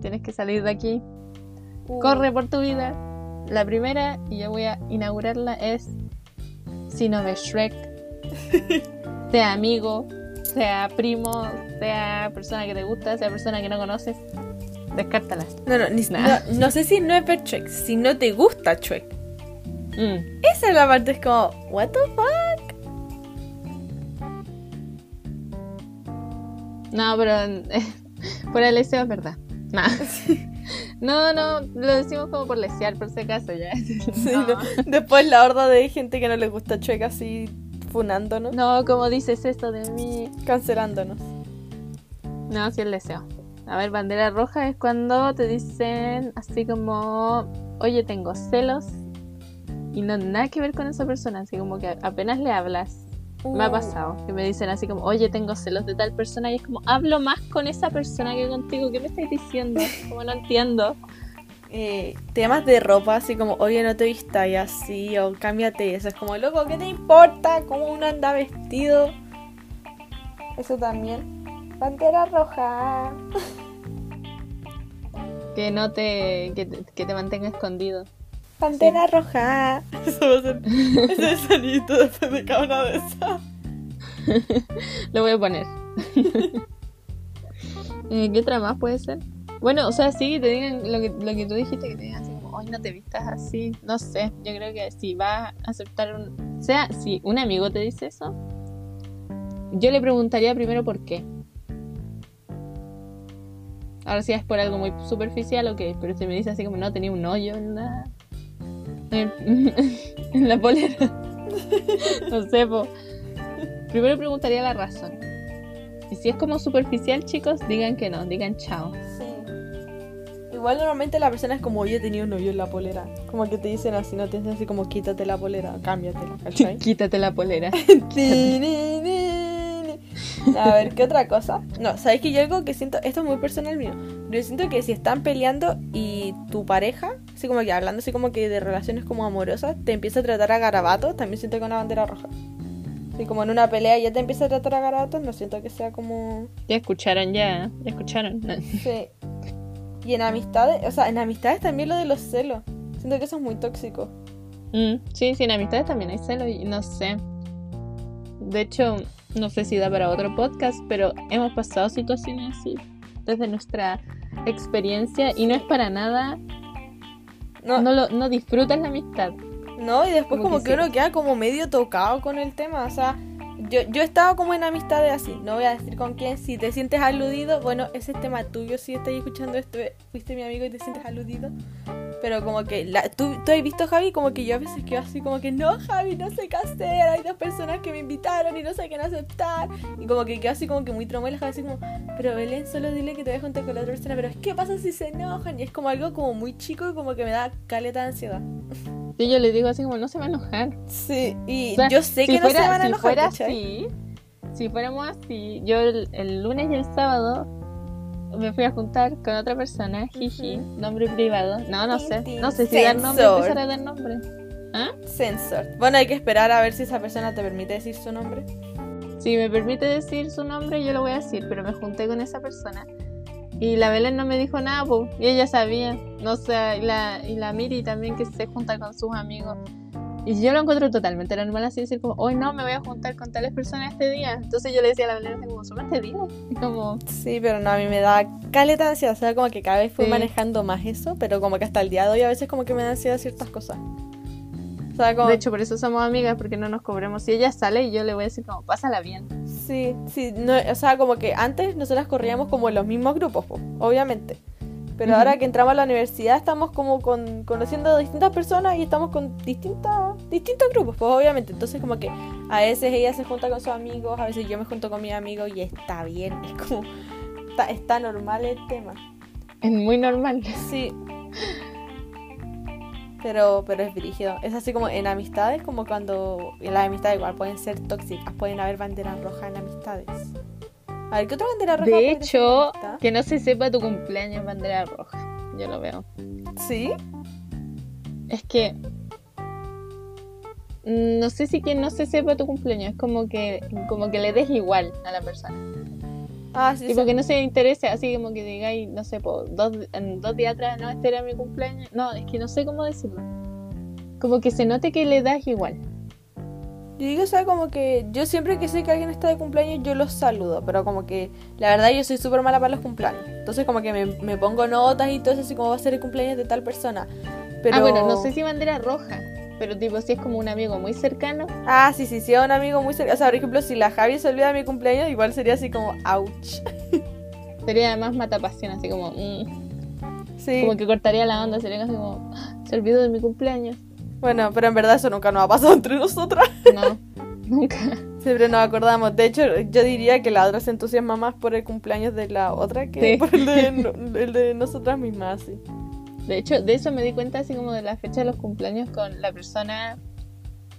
tienes que salir de aquí, Uh, corre por tu vida. La primera, y yo voy a inaugurarla, es si no ves Shrek, sea amigo, sea primo, sea persona que te gusta, sea persona que no conoces, descártala. No, no, ni, Nah. no, no sé si no es ver Shrek, si no te gusta Shrek. Mm, Esa es la parte, es como, what the fuck? No, pero por el deseo es verdad. Nah. No, no, lo decimos como por lesear, por si acaso ya. Sí, no. no. Después la horda de gente que no le gusta Shrek así funándonos, No, como dices esto de mí. cancelándonos. No, sí el deseo. A ver, bandera roja es cuando te dicen así como, oye, tengo celos y no nada que ver con esa persona, así como que apenas le hablas. Me ha Uh, pasado que me dicen así como, oye, tengo celos de tal persona y es como, hablo más con esa persona que contigo. ¿Qué me estás diciendo? Como no entiendo. eh, temas de ropa, así como, oye, no te vistas y así, o cámbiate eso. Es como, loco, ¿qué te importa cómo uno anda vestido? Eso también. Bandera roja. Que no te, que te, que te mantenga escondido. Bandera roja. Eso va a ser ese sonito después de cada una de esas. Lo voy a poner. Eh, ¿Qué otra más puede ser? Bueno, o sea, sí, te digan lo que, lo que tú dijiste, que te digan así como, hoy no te vistas así. No sé, yo creo que si vas a aceptar un... sea, si un amigo te dice eso, yo le preguntaría primero por qué. Ahora si es por algo muy superficial, ok, pero si me dice así como, no, tenía un hoyo en la... En, en la polera. no sé, po. Primero preguntaría la razón. Y si es como superficial, chicos, digan que no, digan chao. Sí. Igual normalmente la persona es como, oye, tenía un novio en la polera. Como que te dicen así, no te dicen así como, quítate la polera, cámbiatela, ¿cachai? Quítate la polera. A ver, ¿qué otra cosa? No, ¿sabes que yo algo que siento? Esto es muy personal mío. Pero yo siento que si están peleando y tu pareja, así como que hablando así como que de relaciones como amorosas, te empieza a tratar a garabatos, también siento que una bandera roja. Así como en una pelea ya te empieza a tratar a garabatos, no siento que sea como... Ya escucharon, ya, ya escucharon. Sí. Y en amistades, o sea, en amistades también lo de los celos. Siento que eso es muy tóxico. Mm, sí, sí, en amistades también hay celos y no sé. De hecho, no sé si da para otro podcast, pero hemos pasado situaciones así desde nuestra experiencia y no es para nada, No, no, lo, no disfrutas la amistad. No, y después Como como, que uno queda como medio tocado con el tema. O sea, yo, yo he estado como en amistades así, no voy a decir con quién, si te sientes aludido, bueno, ese es tema tuyo, si estás escuchando esto, fuiste mi amigo y te sientes aludido, pero como que, la, ¿tú, tú has visto Javi, como que yo a veces quedo así como que, no Javi, no sé qué hacer, hay dos personas que me invitaron y no sé quién aceptar, y como que quedo así como que muy Javi así como, pero Belén, solo dile que te voy a juntar con la otra persona, pero ¿qué pasa si se enojan? Y es como algo como muy chico y como que me da caleta de ansiedad. Y yo le digo así como, no se va a enojar. Sí, y O sea, yo sé si que no se van a si enojar, fuera así, si fuéramos así, yo el, el lunes y el sábado me fui a juntar con otra persona, jiji, nombre privado. No, no sé. No sé si dar nombre, Sensor. empezar a dar nombre. ¿Ah? Censor. Bueno, hay que esperar a ver si esa persona te permite decir su nombre. Si me permite decir su nombre, yo lo voy a decir, pero me junté con esa persona. Y la Belén no me dijo nada, y ella sabía. No sé, y la, y la Miri también que se junta con sus amigos. Y yo lo encuentro totalmente normal así decir como, hoy no, me voy a juntar con tales personas este día. Entonces yo le decía a la así como, solo este día. Y como, Sí, pero no, a mí me da caleta de ansiedad. O sea, como que cada vez fui Sí. manejando más eso, pero como que hasta el día de hoy a veces como que me da ansiedad ciertas cosas. O sea, como... De hecho, por eso somos amigas, porque no nos cobremos. Si ella sale y yo le voy a decir como, pásala bien. Sí, sí, no, o sea, como que antes nosotras corríamos como en los mismos grupos, po, obviamente. Pero ahora que entramos a la universidad estamos como con, conociendo a distintas personas y estamos con distintas, distintos grupos, pues obviamente. Entonces como que a veces ella se junta con sus amigos, a veces yo me junto con mis amigos y está bien, es como, está, está normal el tema. Es muy normal. Sí. Pero, pero es brígido. Es así como en amistades, como cuando en las amistades igual pueden ser tóxicas, pueden haber banderas rojas en amistades. A ver, ¿qué otra bandera roja? De hecho? Que no se sepa tu cumpleaños bandera roja. Yo lo veo. Sí. Es que. mm, No sé si que no se sepa tu cumpleaños. Es como que, como que le des igual a la persona. Ah, sí, Tipo sí. que no se interese, así como que digáis, no sé, po, dos, dos días atrás, no, este era mi cumpleaños. No, es que no sé cómo decirlo. Como que se note que le das igual. Yo digo, o sea, como que yo siempre que sé que alguien está de cumpleaños, yo los saludo. Pero como que la verdad yo soy súper mala para los cumpleaños. Entonces como que me, me pongo notas y todo eso, así como va a ser el cumpleaños de tal persona. Pero... Ah, bueno, no sé si bandera roja, pero tipo si es como un amigo muy cercano, Ah, sí, sí, sí, un amigo muy cercano. O sea, por ejemplo, si la Javi se olvida de mi cumpleaños, igual sería así como, ouch. sería más matapasión, así como, mm, Sí. como que cortaría la onda, sería así como, "Ah, se olvidó de mi cumpleaños. Bueno, pero en verdad eso nunca nos ha pasado entre nosotras. No, nunca. Siempre nos acordamos. De hecho, yo diría que la otra se entusiasma más por el cumpleaños de la otra que Sí. por el de, no- el de nosotras mismas, sí. De hecho, de eso me di cuenta así como de la fecha de los cumpleaños con la persona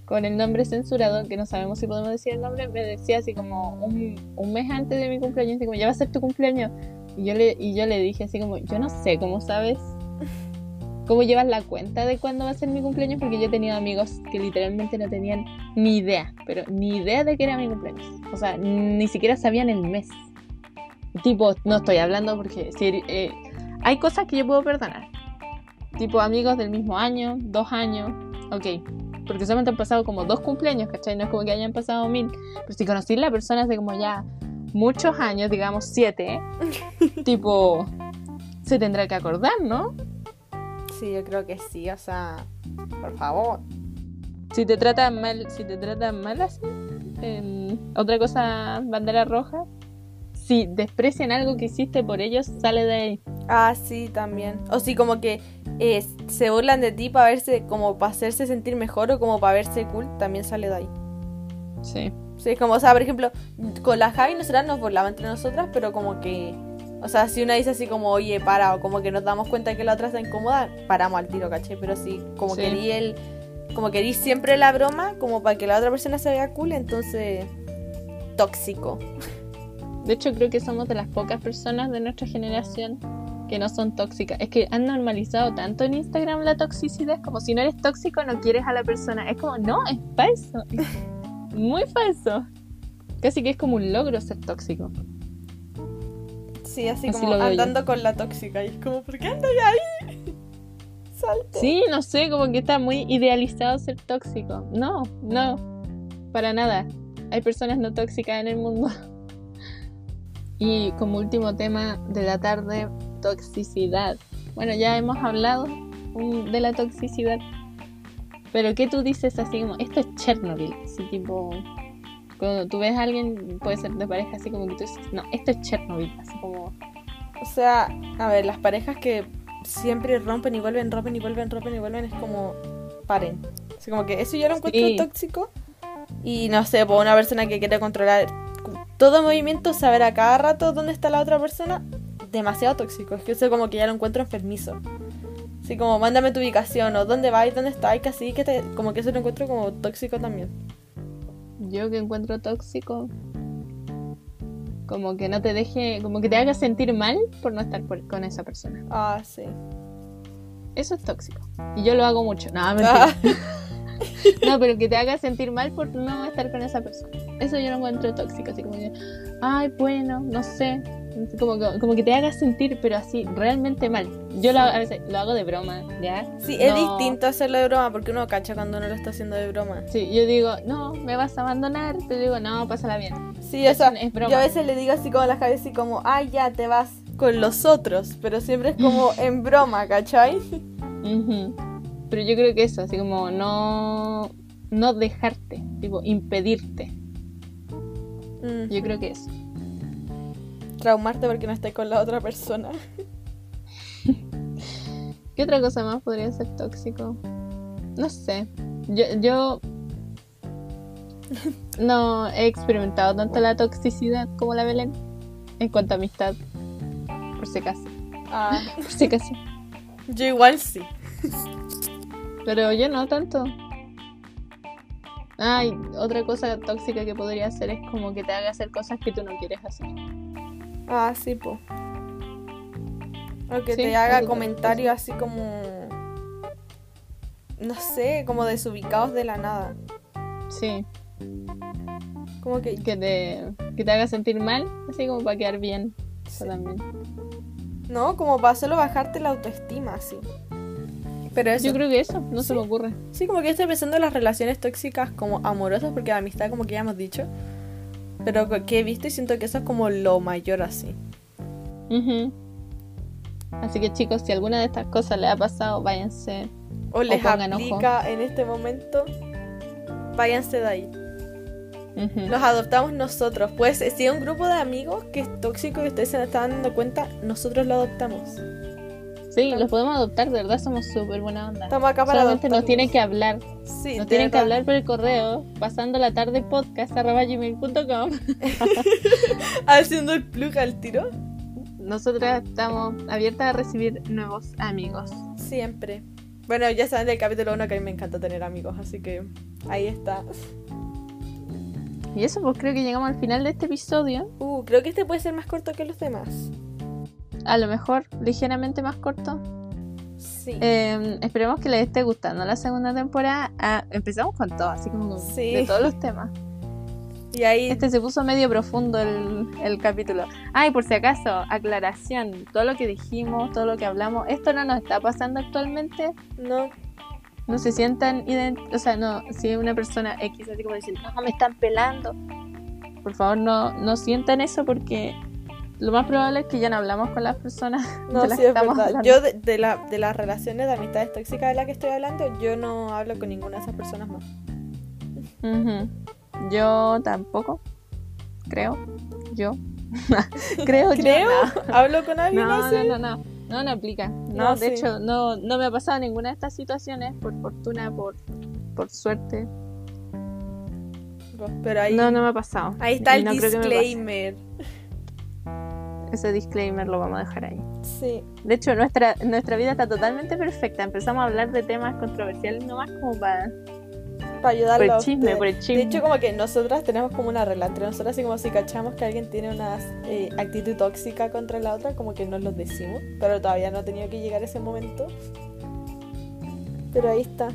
con el nombre censurado, que no sabemos si podemos decir el nombre, me decía así como un, un mes antes de mi cumpleaños, así como, ya va a ser tu cumpleaños. Y yo le, y yo le dije así como, yo no sé cómo sabes, cómo llevas la cuenta de cuándo va a ser mi cumpleaños, porque yo he tenido amigos que literalmente no tenían ni idea, pero ni idea de que era mi cumpleaños. O sea, ni siquiera sabían el mes. Tipo, no estoy hablando porque si, eh, hay cosas que yo puedo perdonar. Tipo, amigos del mismo año, dos años, ok. Porque solamente han pasado como dos cumpleaños, ¿cachai? No es como que hayan pasado mil. Pero si conocí a la persona hace como ya muchos años, digamos siete, tipo, se tendrá que acordar, ¿no? Sí, yo creo que sí, o sea, por favor. Si te tratan mal, si te tratan mal así, em, otra cosa, bandera roja. Si desprecian algo que hiciste por ellos, sale de ahí. Ah, sí, también. O sí, como que eh, se burlan de ti para verse, como para hacerse sentir mejor o como para verse cool, también sale de ahí. Sí. Sí, como, o sea, por ejemplo, con la Javi nosotras nos burlamos entre nosotras, pero como que, o sea, si una dice así como, oye, para, o como que nos damos cuenta que la otra está incómoda, paramos al tiro, ¿caché? Pero si como Sí. querí el, como querí siempre la broma, como para que la otra persona se vea cool, entonces, tóxico. De hecho, creo que somos de las pocas personas de nuestra generación que no son tóxicas. Es que han normalizado tanto en Instagram la toxicidad. Es como si no eres tóxico, no quieres a la persona. Es como, no, es falso. Es Muy falso. Casi que es como un logro ser tóxico. Sí, así, Así como yo. andando con la tóxica, y es como, ¿por qué andas ahí? Salte. Sí, no sé, como que está muy idealizado ser tóxico. No, no, para nada. Hay personas no tóxicas en el mundo. Y como último tema de la tarde, toxicidad. Bueno, ya hemos hablado de la toxicidad. Pero ¿qué tú dices así como, esto es Chernobyl? Así tipo, Cuando tú ves a alguien, puede ser de pareja, así como que tú dices, no, esto es Chernobyl, así como... O sea, a ver, las parejas que siempre rompen y vuelven, rompen y vuelven, rompen y vuelven, es como, paren. Así como que eso yo lo encuentro Sí. tóxico. Y no sé, por una persona que quiere controlar todo movimiento, saber a cada rato dónde está la otra persona, demasiado tóxico. Es que eso como que ya lo encuentro enfermizo. Así como, mándame tu ubicación o dónde vais, dónde estáis, que así, que te, como que eso lo encuentro como tóxico también. Yo que encuentro tóxico, como que no te deje, como que te haga sentir mal por no estar por- con esa persona. Ah, sí. Eso es tóxico. Y yo lo hago mucho. No, mentira. Ah, No, pero que te haga sentir mal por no estar con esa persona. Eso yo lo encuentro tóxico. Así como que, ay, bueno, no sé. Como, que- como que te haga sentir, pero así, realmente mal. Yo lo, a veces lo hago de broma, ¿ya? sí, es No. distinto hacerlo de broma porque uno cacha cuando uno lo está haciendo de broma. Sí, yo digo, no, me vas a abandonar. Pero digo, no, pásala bien. Sí, o sea, Es broma. yo a veces le digo así como a la cabeza así como, ay, ya te vas con los otros, pero siempre es como en broma, ¿cachai? Ujú. Pero yo creo que eso, así como no, no dejarte, tipo, impedirte. Mm, Yo creo que eso. Traumarte porque no estás con la otra persona. ¿Qué otra cosa más podría ser tóxico? No sé. Yo, yo no he experimentado tanto la toxicidad como la Belén en cuanto a amistad. Por si acaso. Ah, Por si acaso. yo igual sí. Pero yo no tanto. Ay, otra cosa tóxica que podría hacer es como que te haga hacer cosas que tú no quieres hacer. Ah, sí, po. O que Sí, te haga comentarios así como... No sé, como desubicados de la nada. Sí, Como que... que te, que te haga sentir mal, así como para quedar bien. Eso también. No, como para solo bajarte la autoestima, así. Pero eso... Yo creo que eso, no se me ocurre. Sí, como que estoy pensando en las relaciones tóxicas como amorosas, porque la amistad como que ya hemos dicho. Pero que he visto y siento que eso es como lo mayor así. Así que chicos, si alguna de estas cosas les ha pasado, váyanse. O les pongan aplica en este momento, váyanse de ahí. Los adoptamos nosotros. Pues si hay un grupo de amigos que es tóxico y ustedes se están dando cuenta, nosotros lo adoptamos. Sí, los podemos adoptar, de verdad somos súper buena onda. Estamos acá para Solamente nos tienen que hablar. Sí, Nos tienen que hablar por el correo, pasando la tarde podcast gmail.com. Haciendo el plug al tiro. Nosotras estamos abiertas a recibir nuevos amigos. Siempre. Bueno, ya saben del capítulo 1 que a mí me encanta tener amigos, así que ahí está. Y eso, pues creo que llegamos al final de este episodio. Uh, creo que este puede ser más corto que los demás. A lo mejor ligeramente más corto. Sí. Eh, esperemos que les esté gustando la segunda temporada. Ah, empezamos con todo, así como Sí. de todos los temas. y ahí Este se puso medio profundo el, el capítulo. Ay, por si acaso, aclaración. Todo lo que dijimos, todo lo que hablamos, esto no nos está pasando actualmente. no. No se sientan ident O sea, no, si una persona X así como diciendo, no, me están pelando. Por favor, no, no sientan eso porque lo más probable es que ya no hablamos con las personas No, de las sí, que es estamos verdad. hablando. Yo de, de la, de las relaciones de amistades tóxicas de las que estoy hablando, yo no hablo con ninguna de esas personas más. Ujú. Yo tampoco. Creo. Yo. Creo, yo. Creo, No. hablo con alguien No, así. no, no, no. No, no aplica. No, No, de sí. hecho, no, no me ha pasado ninguna de estas situaciones, por fortuna, por, por suerte. Pero ahí, No, no me ha pasado. ahí está el no creo que me pase. disclaimer. Ese disclaimer lo vamos a dejar ahí. Sí. De hecho, nuestra, nuestra vida está totalmente perfecta. Empezamos a hablar de temas controversiales nomás como para... Para ayudarlo. Por el chisme, por el chisme. De hecho, como que nosotras tenemos como una regla entre nosotras, y como si cachamos que alguien tiene una eh, actitud tóxica contra la otra, como que nos lo decimos. Pero todavía no ha tenido que llegar ese momento. Pero ahí está.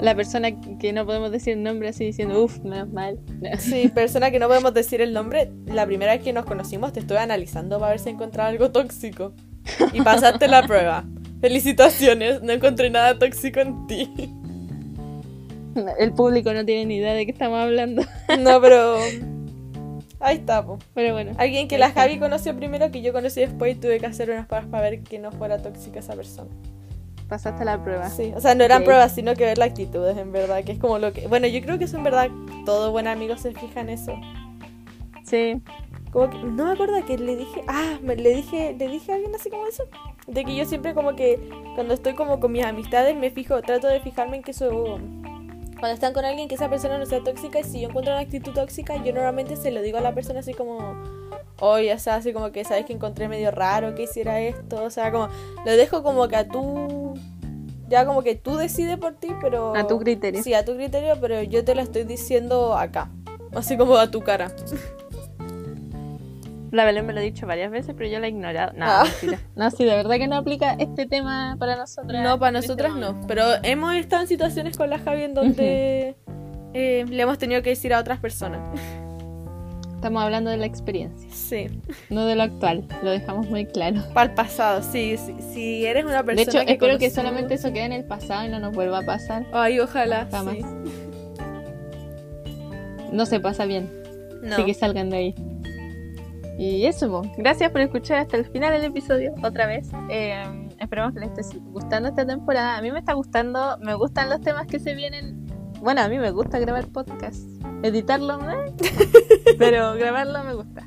La persona que no podemos decir el nombre así diciendo, uff, menos mal. Sí, persona que no podemos decir el nombre, la primera vez que nos conocimos te estuve analizando para ver si encontraba algo tóxico. Y pasaste la prueba. Felicitaciones, no encontré nada tóxico en ti. El público no tiene ni idea de qué estamos hablando. No, pero... Ahí está, po. Pero bueno. Alguien que la Javi conoció primero, que yo conocí después y tuve que hacer unas pruebas para ver que no fuera tóxica esa persona. Pasaste la prueba. Sí, o sea, no eran pruebas, sino que ver las actitudes, en verdad, que es como lo que... Bueno, yo creo que eso en verdad, todo buen amigo se fija en eso. Sí. Como que, no me acuerdo que le dije, ah, me- le dije, le dije a alguien así como eso. De que yo siempre como que cuando estoy como con mis amistades me fijo, trato de fijarme en que eso, cuando están con alguien que esa persona no sea tóxica y si yo encuentro una actitud tóxica, yo normalmente se lo digo a la persona así como, oye, o sea, así como que sabes que encontré medio raro que hiciera esto, o sea, como lo dejo como que a tú, ya como que tú decides por ti, pero... A tu criterio. Sí, a tu criterio, pero yo te lo estoy diciendo acá, así como a tu cara. La Belén me lo ha dicho varias veces, pero yo la he ignorado. No, Ah. No, sí, de verdad que no aplica este tema para nosotras. No, para este nosotras momento. no. Pero hemos estado en situaciones con la Javi en donde eh, le hemos tenido que decir a otras personas. Estamos hablando de la experiencia, Sí. no de lo actual. Lo dejamos muy claro. Para el pasado, sí, sí. Si eres una persona De hecho, espero que solamente eso quede en el pasado y no nos vuelva a pasar. Ay, ojalá. Jamás. sí. No se pasa bien. No. Así que salgan de ahí. Y eso, po. gracias por escuchar hasta el final del episodio otra vez. Eh, esperemos que les esté gustando esta temporada. A mí me está gustando, me gustan los temas que se vienen. Bueno, a mí me gusta grabar podcast. Editarlo, ¿eh? pero grabarlo me gusta.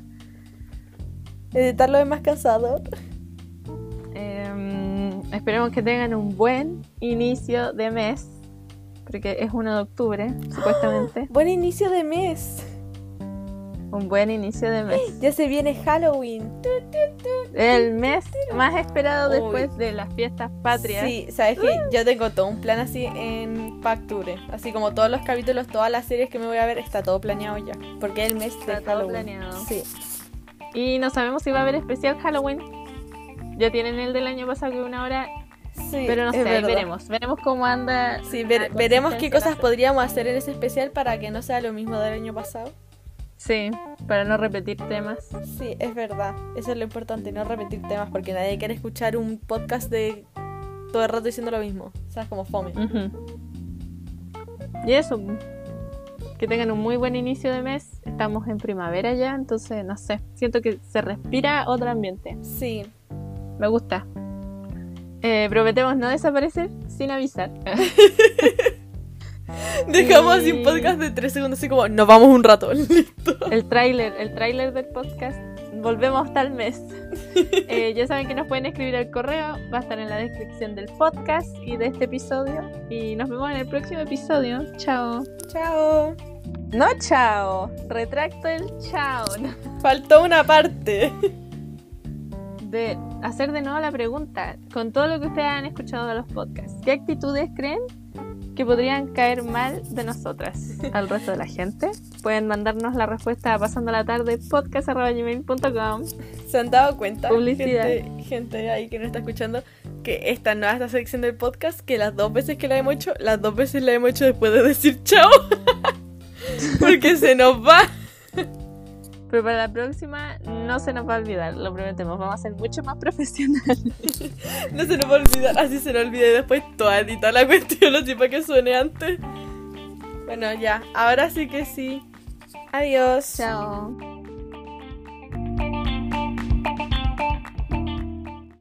Editarlo es más cansado. Eh, esperemos que tengan un buen inicio de mes. Porque es 1 de octubre, supuestamente. Buen inicio de mes. Un buen inicio de mes. Ya se viene Halloween. El mes más esperado Uy. después de las fiestas patrias. Sí, sabes que yo tengo todo un plan así en Pacture. Así como todos los capítulos, todas las series que me voy a ver, está todo planeado ya. Porque es el mes de Está todo Halloween. planeado. Sí. Y no sabemos si va a haber especial Halloween. Ya tienen el del año pasado que una hora, Sí, pero no sé, veremos. Veremos cómo anda. Sí, ver- veremos qué cosas podríamos hacer en ese especial para que no sea lo mismo del año pasado. Sí, para no repetir temas. Sí, es verdad. Eso es lo importante, no repetir temas, porque nadie quiere escuchar un podcast de todo el rato diciendo lo mismo. O sea, es como fome. Y eso, que tengan un muy buen inicio de mes. Estamos en primavera ya, entonces no sé, siento que se respira otro ambiente. Sí. Me gusta. Eh, prometemos no desaparecer sin avisar. Dejamos así un podcast de tres segundos, así como, nos vamos un rato. Listo. el tráiler, el tráiler del podcast. Volvemos tal mes. Eh, ya saben que nos pueden escribir al correo, va a estar en la descripción del podcast y de este episodio. Y nos vemos en el próximo episodio. Chao. Chao. No chao, retracto el chao. Faltó una parte. De hacer de nuevo la pregunta, con todo lo que ustedes han escuchado de los podcasts, ¿qué actitudes creen que podrían caer mal de nosotras al resto de la gente? Pueden mandarnos la respuesta pasando la tarde podcast.gmail.com ¿Se han dado cuenta? Publicidad. Gente, gente ahí que no está escuchando, que esta no es esta sección del podcast, que las dos veces que la hemos hecho, las dos veces la hemos hecho después de decir chao. Porque se nos va. Pero para la próxima no se nos va a olvidar, lo prometemos, vamos a ser mucho más profesionales. No se nos va a olvidar, así se nos olvida y después toda edita la cuestión, así para que suene antes. Bueno, ya, ahora sí que sí. Adiós. Chao.